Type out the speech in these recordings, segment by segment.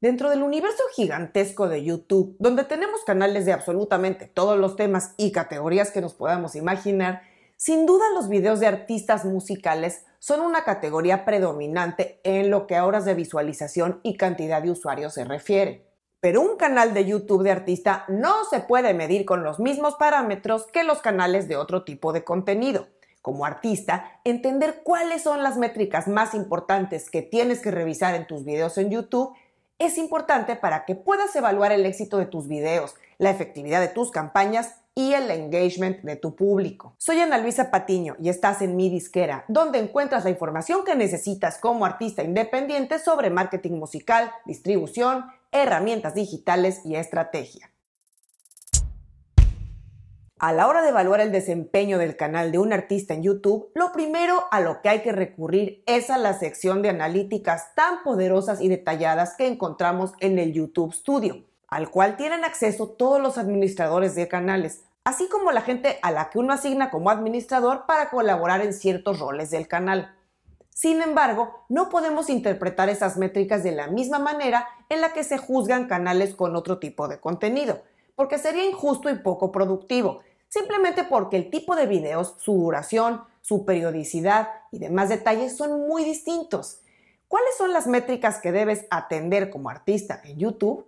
Dentro del universo gigantesco de YouTube, donde tenemos canales de absolutamente todos los temas y categorías que nos podamos imaginar, sin duda los videos de artistas musicales son una categoría predominante en lo que a horas de visualización y cantidad de usuarios se refiere. Pero un canal de YouTube de artista no se puede medir con los mismos parámetros que los canales de otro tipo de contenido. Como artista, entender cuáles son las métricas más importantes que tienes que revisar en tus videos en YouTube es importante para que puedas evaluar el éxito de tus videos, la efectividad de tus campañas y el engagement de tu público. Soy Ana Luisa Patiño y estás en mi disquera, donde encuentras la información que necesitas como artista independiente sobre marketing musical, distribución, herramientas digitales y estrategia. A la hora de evaluar el desempeño del canal de un artista en YouTube, lo primero a lo que hay que recurrir es a la sección de analíticas tan poderosas y detalladas que encontramos en el YouTube Studio, al cual tienen acceso todos los administradores de canales, así como la gente a la que uno asigna como administrador para colaborar en ciertos roles del canal. Sin embargo, no podemos interpretar esas métricas de la misma manera en la que se juzgan canales con otro tipo de contenido, porque sería injusto y poco productivo simplemente porque el tipo de videos, su duración, su periodicidad y demás detalles son muy distintos. ¿Cuáles son las métricas que debes atender como artista en YouTube?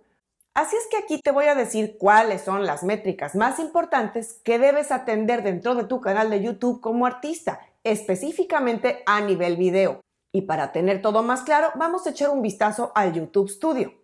Así es que aquí te voy a decir cuáles son las métricas más importantes que debes atender dentro de tu canal de YouTube como artista, específicamente a nivel video. Y para tener todo más claro, vamos a echar un vistazo al YouTube Studio.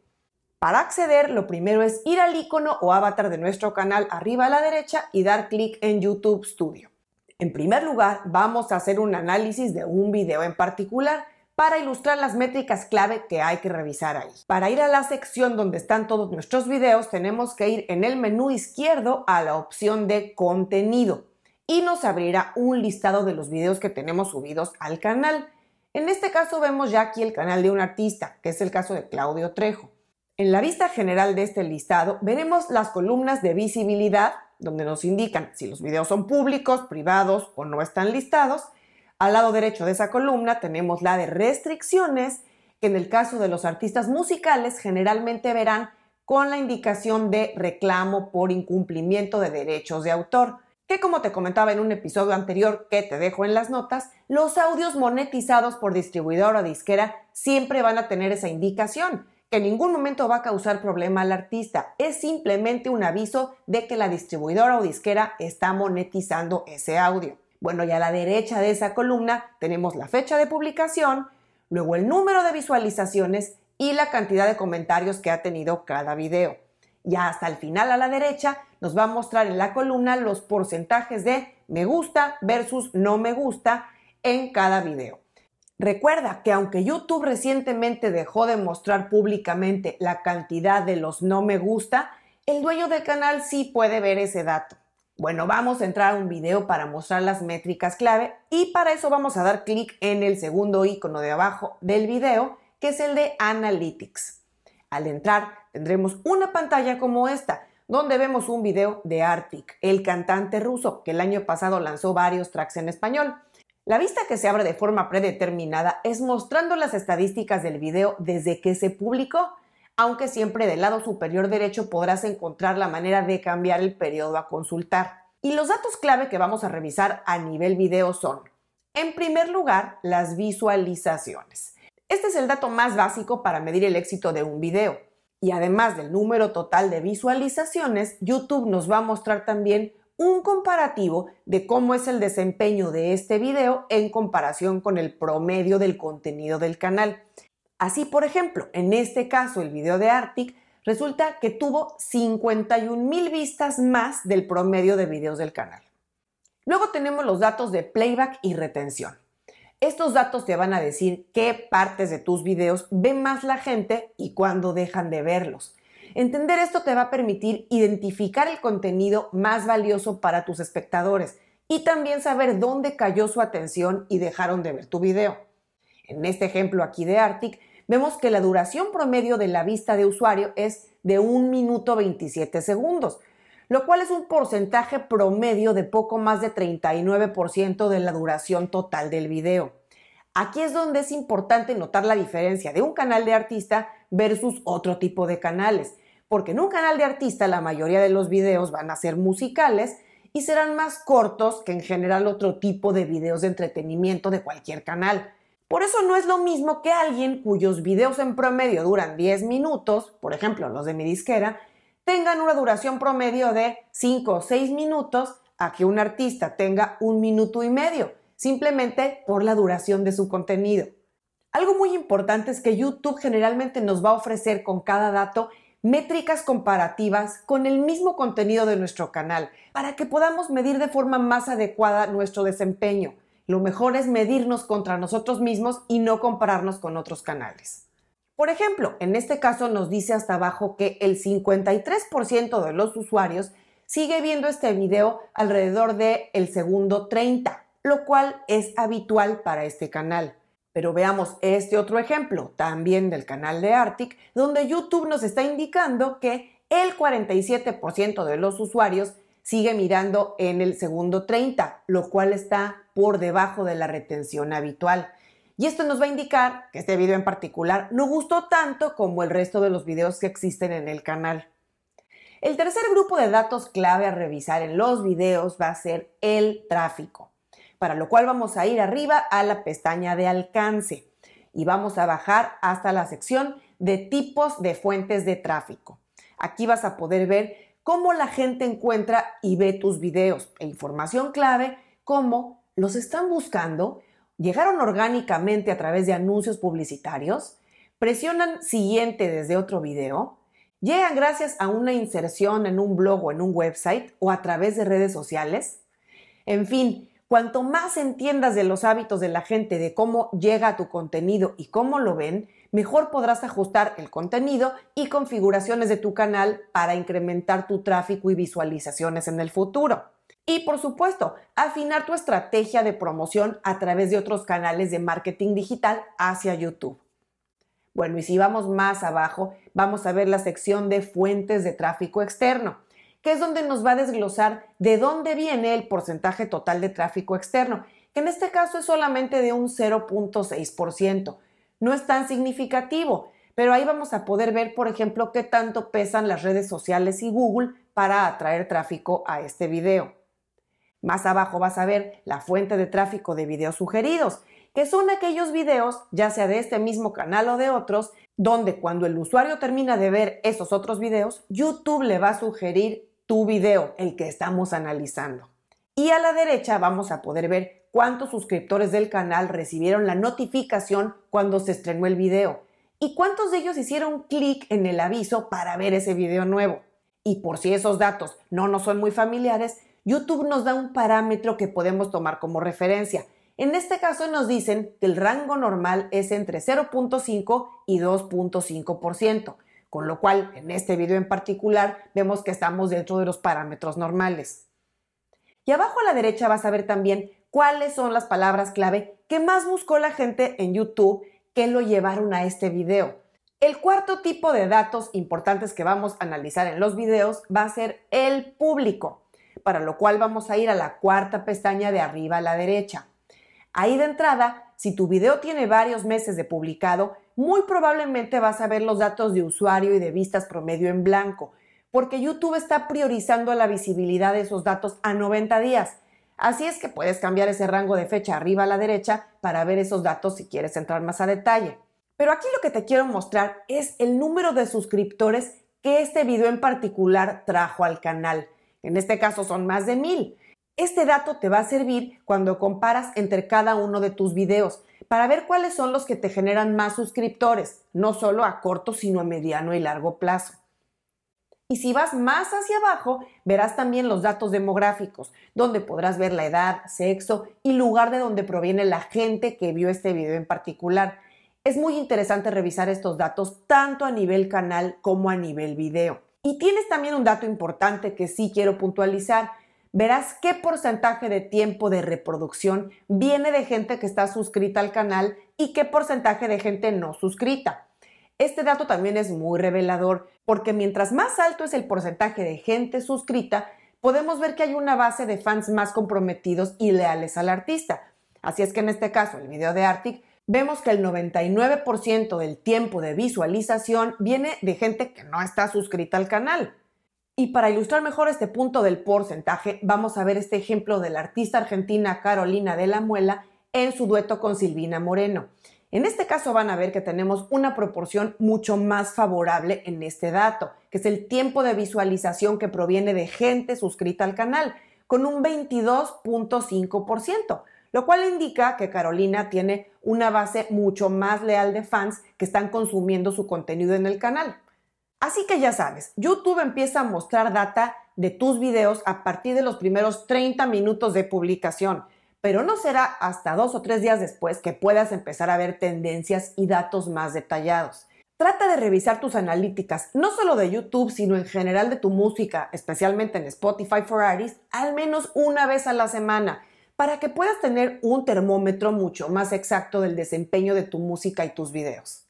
Para acceder, lo primero es ir al icono o avatar de nuestro canal arriba a la derecha y dar clic en YouTube Studio. En primer lugar, vamos a hacer un análisis de un video en particular para ilustrar las métricas clave que hay que revisar ahí. Para ir a la sección donde están todos nuestros videos, tenemos que ir en el menú izquierdo a la opción de contenido y nos abrirá un listado de los videos que tenemos subidos al canal. En este caso vemos ya aquí el canal de un artista, que es el caso de Claudio Trejo. En la vista general de este listado veremos las columnas de visibilidad, donde nos indican si los videos son públicos, privados o no están listados. Al lado derecho de esa columna tenemos la de restricciones, que en el caso de los artistas musicales generalmente verán con la indicación de reclamo por incumplimiento de derechos de autor, que como te comentaba en un episodio anterior que te dejo en las notas, los audios monetizados por distribuidor o disquera siempre van a tener esa indicación que en ningún momento va a causar problema al artista. Es simplemente un aviso de que la distribuidora o disquera está monetizando ese audio. Bueno, y a la derecha de esa columna tenemos la fecha de publicación, luego el número de visualizaciones y la cantidad de comentarios que ha tenido cada video. Ya hasta el final a la derecha nos va a mostrar en la columna los porcentajes de me gusta versus no me gusta en cada video. Recuerda que aunque YouTube recientemente dejó de mostrar públicamente la cantidad de los no me gusta, el dueño del canal sí puede ver ese dato. Bueno, vamos a entrar a un video para mostrar las métricas clave y para eso vamos a dar clic en el segundo icono de abajo del video, que es el de Analytics. Al entrar tendremos una pantalla como esta, donde vemos un video de Arctic, el cantante ruso que el año pasado lanzó varios tracks en español. La vista que se abre de forma predeterminada es mostrando las estadísticas del video desde que se publicó, aunque siempre del lado superior derecho podrás encontrar la manera de cambiar el periodo a consultar. Y los datos clave que vamos a revisar a nivel video son, en primer lugar, las visualizaciones. Este es el dato más básico para medir el éxito de un video. Y además del número total de visualizaciones, YouTube nos va a mostrar también un comparativo de cómo es el desempeño de este video en comparación con el promedio del contenido del canal. Así, por ejemplo, en este caso el video de Arctic resulta que tuvo 51 mil vistas más del promedio de videos del canal. Luego tenemos los datos de playback y retención. Estos datos te van a decir qué partes de tus videos ve más la gente y cuándo dejan de verlos. Entender esto te va a permitir identificar el contenido más valioso para tus espectadores y también saber dónde cayó su atención y dejaron de ver tu video. En este ejemplo aquí de Arctic, vemos que la duración promedio de la vista de usuario es de 1 minuto 27 segundos, lo cual es un porcentaje promedio de poco más de 39% de la duración total del video. Aquí es donde es importante notar la diferencia de un canal de artista versus otro tipo de canales. Porque en un canal de artista la mayoría de los videos van a ser musicales y serán más cortos que en general otro tipo de videos de entretenimiento de cualquier canal. Por eso no es lo mismo que alguien cuyos videos en promedio duran 10 minutos, por ejemplo los de mi disquera, tengan una duración promedio de 5 o 6 minutos a que un artista tenga un minuto y medio, simplemente por la duración de su contenido. Algo muy importante es que YouTube generalmente nos va a ofrecer con cada dato métricas comparativas con el mismo contenido de nuestro canal para que podamos medir de forma más adecuada nuestro desempeño. Lo mejor es medirnos contra nosotros mismos y no compararnos con otros canales. Por ejemplo, en este caso nos dice hasta abajo que el 53% de los usuarios sigue viendo este video alrededor del el segundo 30, lo cual es habitual para este canal. Pero veamos este otro ejemplo, también del canal de Arctic, donde YouTube nos está indicando que el 47% de los usuarios sigue mirando en el segundo 30, lo cual está por debajo de la retención habitual. Y esto nos va a indicar que este video en particular no gustó tanto como el resto de los videos que existen en el canal. El tercer grupo de datos clave a revisar en los videos va a ser el tráfico para lo cual vamos a ir arriba a la pestaña de alcance y vamos a bajar hasta la sección de tipos de fuentes de tráfico. Aquí vas a poder ver cómo la gente encuentra y ve tus videos e información clave como los están buscando, llegaron orgánicamente a través de anuncios publicitarios, presionan siguiente desde otro video, llegan gracias a una inserción en un blog o en un website o a través de redes sociales. En fin, Cuanto más entiendas de los hábitos de la gente, de cómo llega tu contenido y cómo lo ven, mejor podrás ajustar el contenido y configuraciones de tu canal para incrementar tu tráfico y visualizaciones en el futuro. Y por supuesto, afinar tu estrategia de promoción a través de otros canales de marketing digital hacia YouTube. Bueno, y si vamos más abajo, vamos a ver la sección de fuentes de tráfico externo que es donde nos va a desglosar de dónde viene el porcentaje total de tráfico externo, que en este caso es solamente de un 0.6%. No es tan significativo, pero ahí vamos a poder ver, por ejemplo, qué tanto pesan las redes sociales y Google para atraer tráfico a este video. Más abajo vas a ver la fuente de tráfico de videos sugeridos, que son aquellos videos, ya sea de este mismo canal o de otros, donde cuando el usuario termina de ver esos otros videos, YouTube le va a sugerir tu video, el que estamos analizando. Y a la derecha vamos a poder ver cuántos suscriptores del canal recibieron la notificación cuando se estrenó el video y cuántos de ellos hicieron clic en el aviso para ver ese video nuevo. Y por si esos datos no nos son muy familiares, YouTube nos da un parámetro que podemos tomar como referencia. En este caso nos dicen que el rango normal es entre 0.5 y 2.5% con lo cual en este video en particular vemos que estamos dentro de los parámetros normales. Y abajo a la derecha vas a ver también cuáles son las palabras clave que más buscó la gente en YouTube que lo llevaron a este video. El cuarto tipo de datos importantes que vamos a analizar en los videos va a ser el público, para lo cual vamos a ir a la cuarta pestaña de arriba a la derecha. Ahí de entrada, si tu video tiene varios meses de publicado, muy probablemente vas a ver los datos de usuario y de vistas promedio en blanco, porque YouTube está priorizando la visibilidad de esos datos a 90 días. Así es que puedes cambiar ese rango de fecha arriba a la derecha para ver esos datos si quieres entrar más a detalle. Pero aquí lo que te quiero mostrar es el número de suscriptores que este video en particular trajo al canal. En este caso son más de mil. Este dato te va a servir cuando comparas entre cada uno de tus videos para ver cuáles son los que te generan más suscriptores, no solo a corto, sino a mediano y largo plazo. Y si vas más hacia abajo, verás también los datos demográficos, donde podrás ver la edad, sexo y lugar de donde proviene la gente que vio este video en particular. Es muy interesante revisar estos datos tanto a nivel canal como a nivel video. Y tienes también un dato importante que sí quiero puntualizar verás qué porcentaje de tiempo de reproducción viene de gente que está suscrita al canal y qué porcentaje de gente no suscrita. Este dato también es muy revelador porque mientras más alto es el porcentaje de gente suscrita, podemos ver que hay una base de fans más comprometidos y leales al artista. Así es que en este caso, el video de Arctic vemos que el 99% del tiempo de visualización viene de gente que no está suscrita al canal. Y para ilustrar mejor este punto del porcentaje, vamos a ver este ejemplo de la artista argentina Carolina de la Muela en su dueto con Silvina Moreno. En este caso van a ver que tenemos una proporción mucho más favorable en este dato, que es el tiempo de visualización que proviene de gente suscrita al canal, con un 22.5%, lo cual indica que Carolina tiene una base mucho más leal de fans que están consumiendo su contenido en el canal. Así que ya sabes, YouTube empieza a mostrar data de tus videos a partir de los primeros 30 minutos de publicación, pero no será hasta dos o tres días después que puedas empezar a ver tendencias y datos más detallados. Trata de revisar tus analíticas, no solo de YouTube, sino en general de tu música, especialmente en Spotify for Artists, al menos una vez a la semana, para que puedas tener un termómetro mucho más exacto del desempeño de tu música y tus videos.